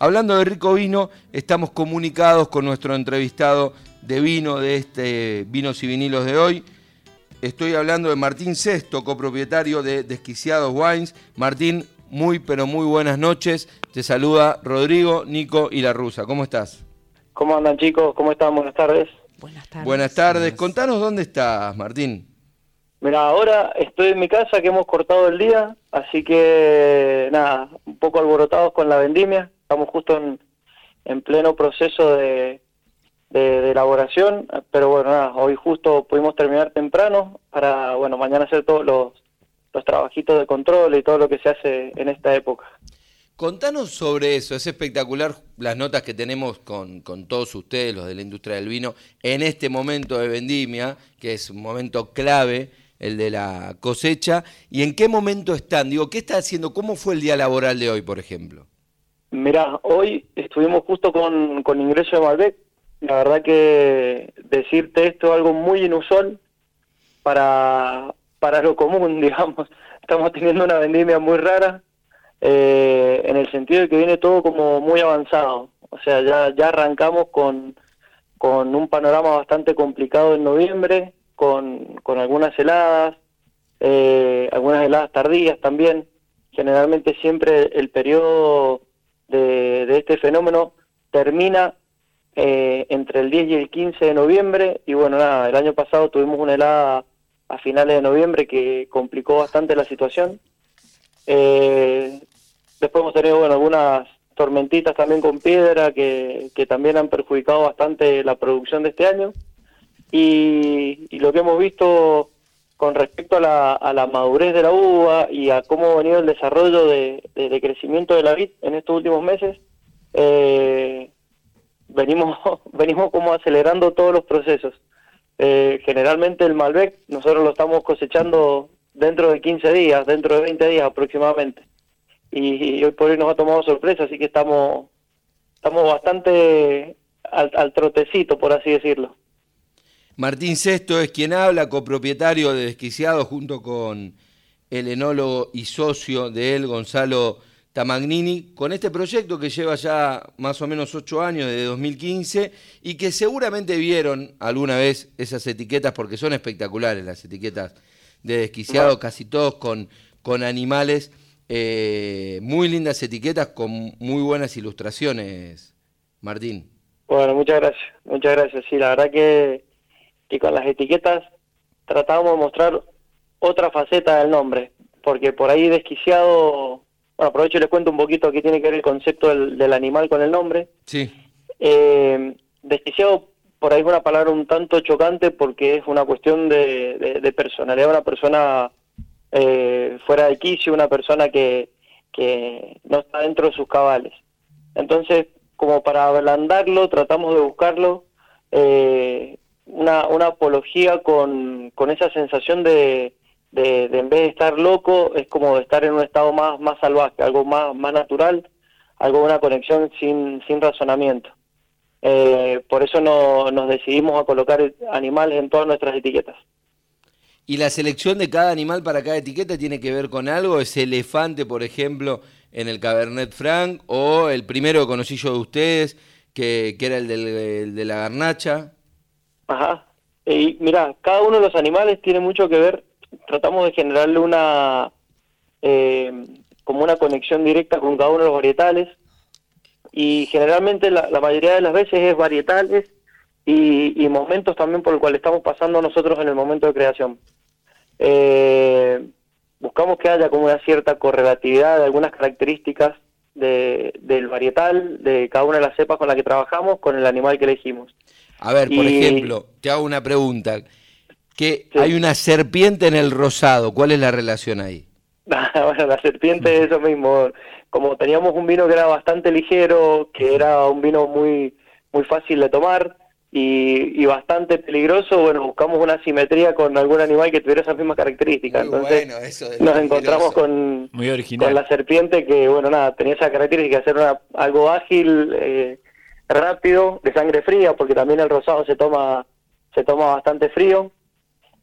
Hablando de rico vino, estamos comunicados con nuestro entrevistado de vino de este Vinos y Vinilos de hoy. Estoy hablando de Martín Sesto, copropietario de Desquiciados Wines. Martín, muy pero muy buenas noches. Te saluda Rodrigo, Nico y la Rusa. ¿Cómo estás? ¿Cómo andan chicos? ¿Cómo están? Buenas tardes. Buenas tardes. Buenas tardes. Contanos dónde estás, Martín. Mira, ahora estoy en mi casa que hemos cortado el día, así que nada, un poco alborotados con la vendimia. Estamos justo en, en pleno proceso de, de, elaboración, pero bueno, nada, hoy justo pudimos terminar temprano para, bueno, mañana hacer todos los, los trabajitos de control y todo lo que se hace en esta época. Contanos sobre eso, es espectacular las notas que tenemos con, con, todos ustedes, los de la industria del vino, en este momento de vendimia, que es un momento clave el de la cosecha, y en qué momento están, digo, ¿qué está haciendo? ¿Cómo fue el día laboral de hoy, por ejemplo? Mirá, hoy estuvimos justo con, con ingreso de Malbec, la verdad que decirte esto es algo muy inusual para, para lo común, digamos. Estamos teniendo una vendimia muy rara, eh, en el sentido de que viene todo como muy avanzado. O sea, ya, ya arrancamos con, con un panorama bastante complicado en noviembre, con, con algunas heladas, eh, algunas heladas tardías también. Generalmente siempre el periodo de, de este fenómeno termina eh, entre el 10 y el 15 de noviembre y bueno, nada, el año pasado tuvimos una helada a finales de noviembre que complicó bastante la situación. Eh, después hemos tenido bueno, algunas tormentitas también con piedra que, que también han perjudicado bastante la producción de este año y, lo que hemos visto con respecto a la, a la, madurez de la uva y a cómo ha venido el desarrollo de, crecimiento de la vid en estos últimos meses, eh, venimos, venimos como acelerando todos los procesos. Eh, generalmente el Malbec nosotros lo estamos cosechando dentro de 15 días, dentro de 20 días aproximadamente. Y, hoy por hoy nos ha tomado sorpresa, así que estamos, estamos bastante al, al trotecito, por así decirlo. Martín Sesto es quien habla, copropietario de Desquiciado, junto con el enólogo y socio de él, Gonzalo Tamagnini, con este proyecto que lleva ya más o menos ocho años, desde 2015, y que seguramente vieron alguna vez esas etiquetas, porque son espectaculares las etiquetas de Desquiciado, casi todos con, con animales, eh, muy lindas etiquetas con muy buenas ilustraciones, Martín. Bueno, muchas gracias, muchas gracias. Sí, la verdad que y con las etiquetas tratábamos de mostrar otra faceta del nombre, porque por ahí desquiciado, bueno, aprovecho y les cuento un poquito qué tiene que ver el concepto del, animal con el nombre. Sí. Eh, desquiciado por ahí es una palabra un tanto chocante porque es una cuestión de, de, personalidad, una persona eh, fuera de quicio, una persona que, que no está dentro de sus cabales. Entonces, como para ablandarlo, tratamos de buscarlo eh, una, una apología con, con esa sensación de, de, en vez de estar loco, es como de estar en un estado más, más salvaje, algo más, más natural, algo una conexión sin, sin razonamiento. Eh, por eso no, nos decidimos a colocar animales en todas nuestras etiquetas. ¿Y la selección de cada animal para cada etiqueta tiene que ver con algo? ¿Es elefante, por ejemplo, en el Cabernet Franc? ¿O el primero que conocí yo de ustedes, que, que era el, del, el de la garnacha? Ajá. Y mira, cada uno de los animales tiene mucho que ver. Tratamos de generarle una eh, como una conexión directa con cada uno de los varietales y generalmente la, mayoría de las veces es varietales y, momentos también por el cual estamos pasando nosotros en el momento de creación. Eh, buscamos que haya como una cierta correlatividad de algunas características de, del varietal, de cada una de las cepas con las que trabajamos, con el animal que elegimos. A ver, por ejemplo, te hago una pregunta. Que hay una serpiente en el rosado, ¿cuál es la relación ahí? bueno, la serpiente es eso mismo. Como teníamos un vino que era bastante ligero, que era un vino muy muy fácil de tomar y, bastante peligroso, bueno, buscamos una simetría con algún animal que tuviera esas mismas características. Entonces nos encontramos con, con la serpiente que, bueno, nada, tenía esa característica de ser una, algo ágil, eh, rápido, de sangre fría, porque también el rosado se toma, se toma bastante frío.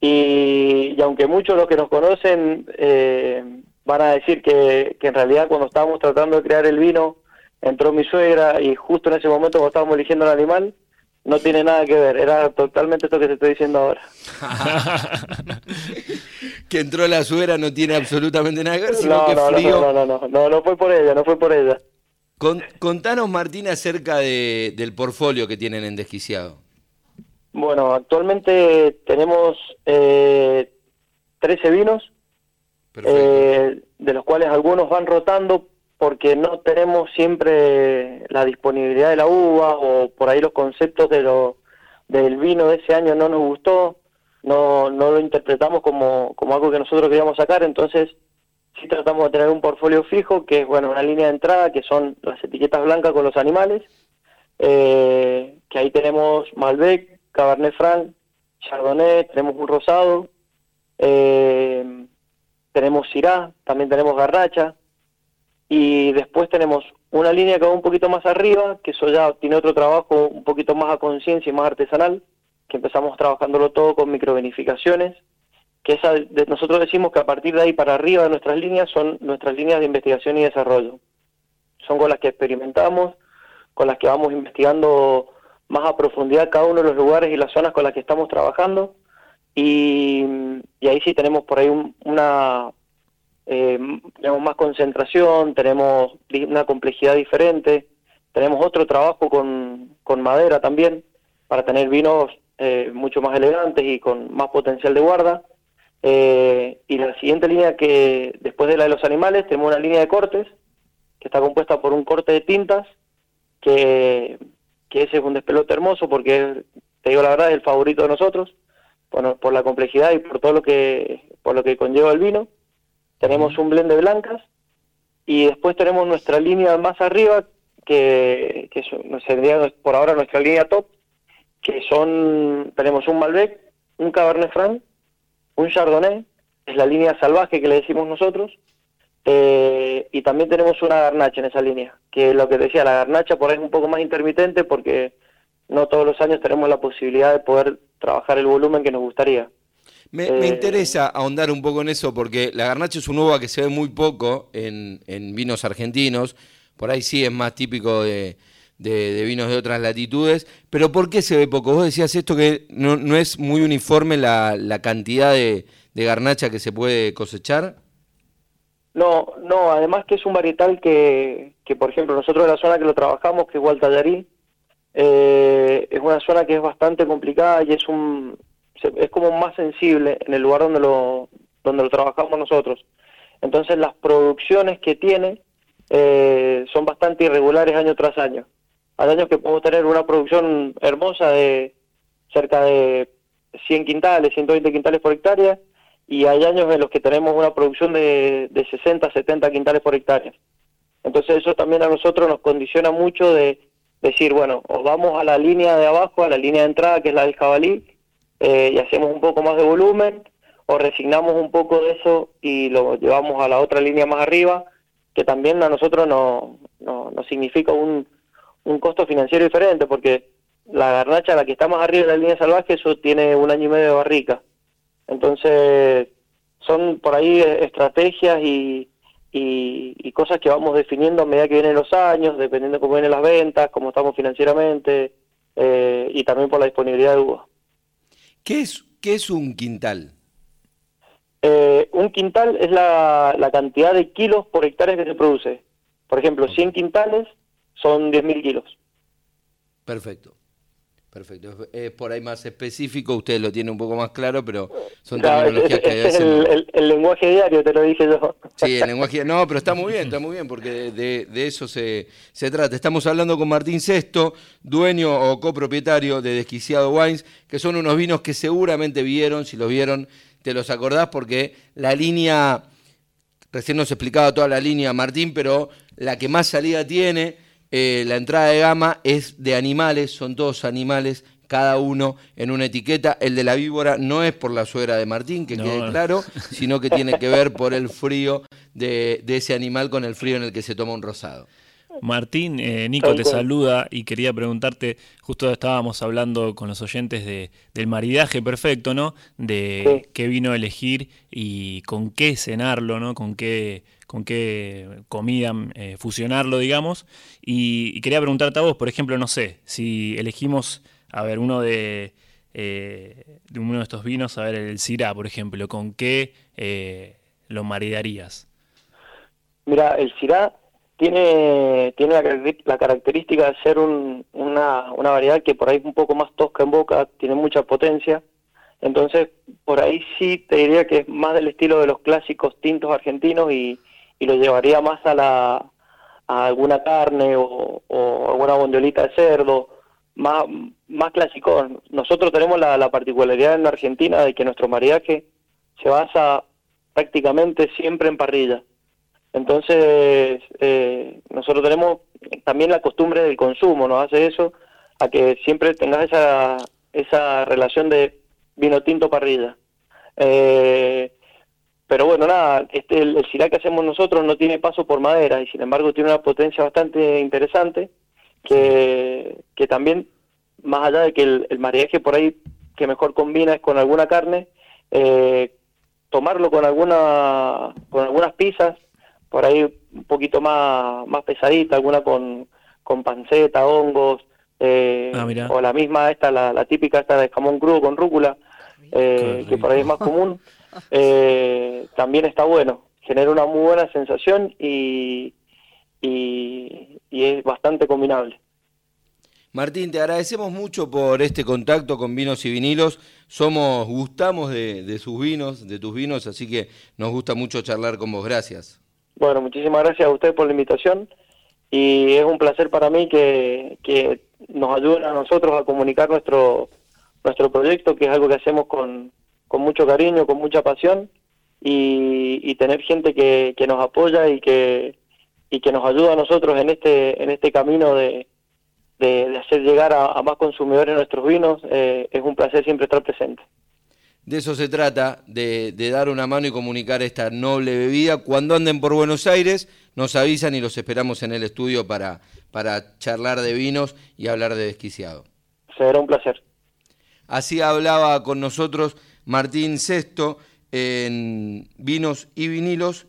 Y, aunque muchos los que nos conocen eh, van a decir que, que, en realidad cuando estábamos tratando de crear el vino entró mi suegra y justo en ese momento cuando estábamos eligiendo el animal, no tiene nada que ver, era totalmente esto que te estoy diciendo ahora. que entró la suegra no tiene absolutamente nada que ver, sino no, que no, frío. No, no, no, no, no, fue por ella, no fue por ella. contanos, Martín, acerca de, del portfolio que tienen en Desquiciado. Bueno, actualmente tenemos eh, 13 vinos, eh, de los cuales algunos van rotando porque no tenemos siempre la disponibilidad de la uva o por ahí los conceptos de lo, del vino de ese año no nos gustó, no, no lo interpretamos como, como algo que nosotros queríamos sacar, entonces sí tratamos de tener un portfolio fijo, que es bueno una línea de entrada, que son las etiquetas blancas con los animales, eh, que ahí tenemos Malbec, Cabernet Franc, Chardonnay, tenemos un rosado, eh, tenemos Syrah, también tenemos Garracha, y después tenemos una línea que va un poquito más arriba, que eso ya tiene otro trabajo un poquito más a conciencia y más artesanal, que empezamos trabajándolo todo con microvenificaciones, que esa, nosotros decimos que a partir de ahí para arriba de nuestras líneas son nuestras líneas de investigación y desarrollo. Son con las que experimentamos, con las que vamos investigando más a profundidad cada uno de los lugares y las zonas con las que estamos trabajando. Y, ahí sí tenemos por ahí una eh, tenemos más concentración, tenemos una complejidad diferente, tenemos otro trabajo con, con madera también, para tener vinos eh, mucho más elegantes y con más potencial de guarda. Eh, y la siguiente línea que, después de la de los animales, tenemos una línea de cortes, que está compuesta por un corte de tintas, que, ese es un despelote hermoso porque, te digo la verdad, es el favorito de nosotros, bueno, por la complejidad y por todo lo que, por lo que conlleva el vino tenemos un blend de blancas y después tenemos nuestra línea más arriba, que, que sería por ahora nuestra línea top, que son, tenemos un Malbec, un Cabernet Franc, un Chardonnay, es la línea salvaje que le decimos nosotros, eh, y también tenemos una garnacha en esa línea, que lo que decía, la garnacha por ahí es un poco más intermitente porque no todos los años tenemos la posibilidad de poder trabajar el volumen que nos gustaría. Me, eh, interesa ahondar un poco en eso porque la garnacha es un uva que se ve muy poco en, vinos argentinos, por ahí sí es más típico de, vinos de otras latitudes, pero ¿por qué se ve poco? Vos decías esto que no, es muy uniforme la, cantidad de, garnacha que se puede cosechar. No, no, además que es un varietal que, que por ejemplo, nosotros en la zona que lo trabajamos, que es Gualtallarí, eh, es una zona que es bastante complicada y es un, es como más sensible en el lugar donde lo, donde lo trabajamos nosotros. Entonces las producciones que tiene eh, son bastante irregulares año tras año. Hay años que podemos tener una producción hermosa de cerca de 100 quintales, 120 quintales por hectárea, y hay años en los que tenemos una producción de, de 60, 70 quintales por hectárea. Entonces eso también a nosotros nos condiciona mucho de decir, bueno, o vamos a la línea de abajo, a la línea de entrada, que es la del jabalí, eh, y hacemos un poco más de volumen o resignamos un poco de eso y lo llevamos a la otra línea más arriba, que también a nosotros no, no, significa un, un costo financiero diferente, porque la garnacha, la que está más arriba de la línea salvaje, eso tiene un año y medio de barrica. Entonces, son por ahí estrategias y, y, cosas que vamos definiendo a medida que vienen los años, dependiendo cómo vienen las ventas, cómo estamos financieramente eh, y también por la disponibilidad de uva. ¿Qué es, qué es un quintal? Eh, un quintal es la, la, cantidad de kilos por hectárea que se produce. Por ejemplo, 100 quintales son 10.000 kilos. Perfecto. Perfecto. Es por ahí más específico, usted lo tiene un poco más claro, pero son terminologías que es el, el, lenguaje diario, te lo dije yo. Sí, el lenguaje No, pero está muy bien, está muy bien, porque de, de, eso se, se, trata. Estamos hablando con Martín Sesto, dueño o copropietario de Desquiciado Wines, que son unos vinos que seguramente vieron, si los vieron, te los acordás, porque la línea, recién nos explicaba toda la línea Martín, pero la que más salida tiene eh, la entrada de gama es de animales, son todos animales, cada uno en una etiqueta. El de la víbora no es por la suegra de Martín, que quede claro, sino que tiene que ver por el frío de, ese animal con el frío en el que se toma un rosado. Martín, eh, Nico te saluda y quería preguntarte, justo estábamos hablando con los oyentes de, del maridaje perfecto, ¿no? De qué vino elegir y con qué cenarlo, ¿no? Con qué, con qué comida eh, fusionarlo, digamos. Y, quería preguntarte a vos, por ejemplo, no sé, si elegimos, a ver, uno de, eh, de uno de estos vinos, a ver, el Syrah, por ejemplo, ¿con qué lo maridarías? Mira, el Syrah tiene, tiene la, característica de ser una, una variedad que por ahí es un poco más tosca en boca, tiene mucha potencia. Entonces, por ahí sí te diría que es más del estilo de los clásicos tintos argentinos y, y lo llevaría más a, la, a alguna carne o, o alguna bondiolita de cerdo, más, más clásico. Nosotros tenemos la, la particularidad en la Argentina de que nuestro maridaje se basa prácticamente siempre en parrilla. Entonces, eh, nosotros tenemos también la costumbre del consumo, nos hace eso, a que siempre tengas esa, esa relación de vino tinto parrilla. Eh, pero bueno, nada, este, el, el que hacemos nosotros no tiene paso por madera y sin embargo tiene una potencia bastante interesante que, que también, más allá de que el, el mariaje por ahí que mejor combina es con alguna carne, eh, tomarlo con alguna con algunas pizzas por ahí un poquito más, más pesadita, alguna con, con panceta, hongos, eh, ah, o la misma esta, la, típica esta de jamón crudo con rúcula, eh, que por ahí es más común, eh, también está bueno, genera una muy buena sensación y, y, es bastante combinable. Martín, te agradecemos mucho por este contacto con Vinos y Vinilos. Somos, gustamos de, de sus vinos, de tus vinos, así que nos gusta mucho charlar con vos. Gracias. Bueno, muchísimas gracias a usted por la invitación y es un placer para mí que, que nos ayuden a nosotros a comunicar nuestro, nuestro proyecto, que es algo que hacemos con, con mucho cariño, con mucha pasión y, y tener gente que, que, nos apoya y que, y que nos ayuda a nosotros en este, en este camino de, de, hacer llegar a, más consumidores nuestros vinos. Eh, es un placer siempre estar presente. De eso se trata, de, dar una mano y comunicar esta noble bebida. Cuando anden por Buenos Aires, nos avisan y los esperamos en el estudio para, para charlar de vinos y hablar de desquiciado. Será un placer. Así hablaba con nosotros Martín Sesto en Vinos y Vinilos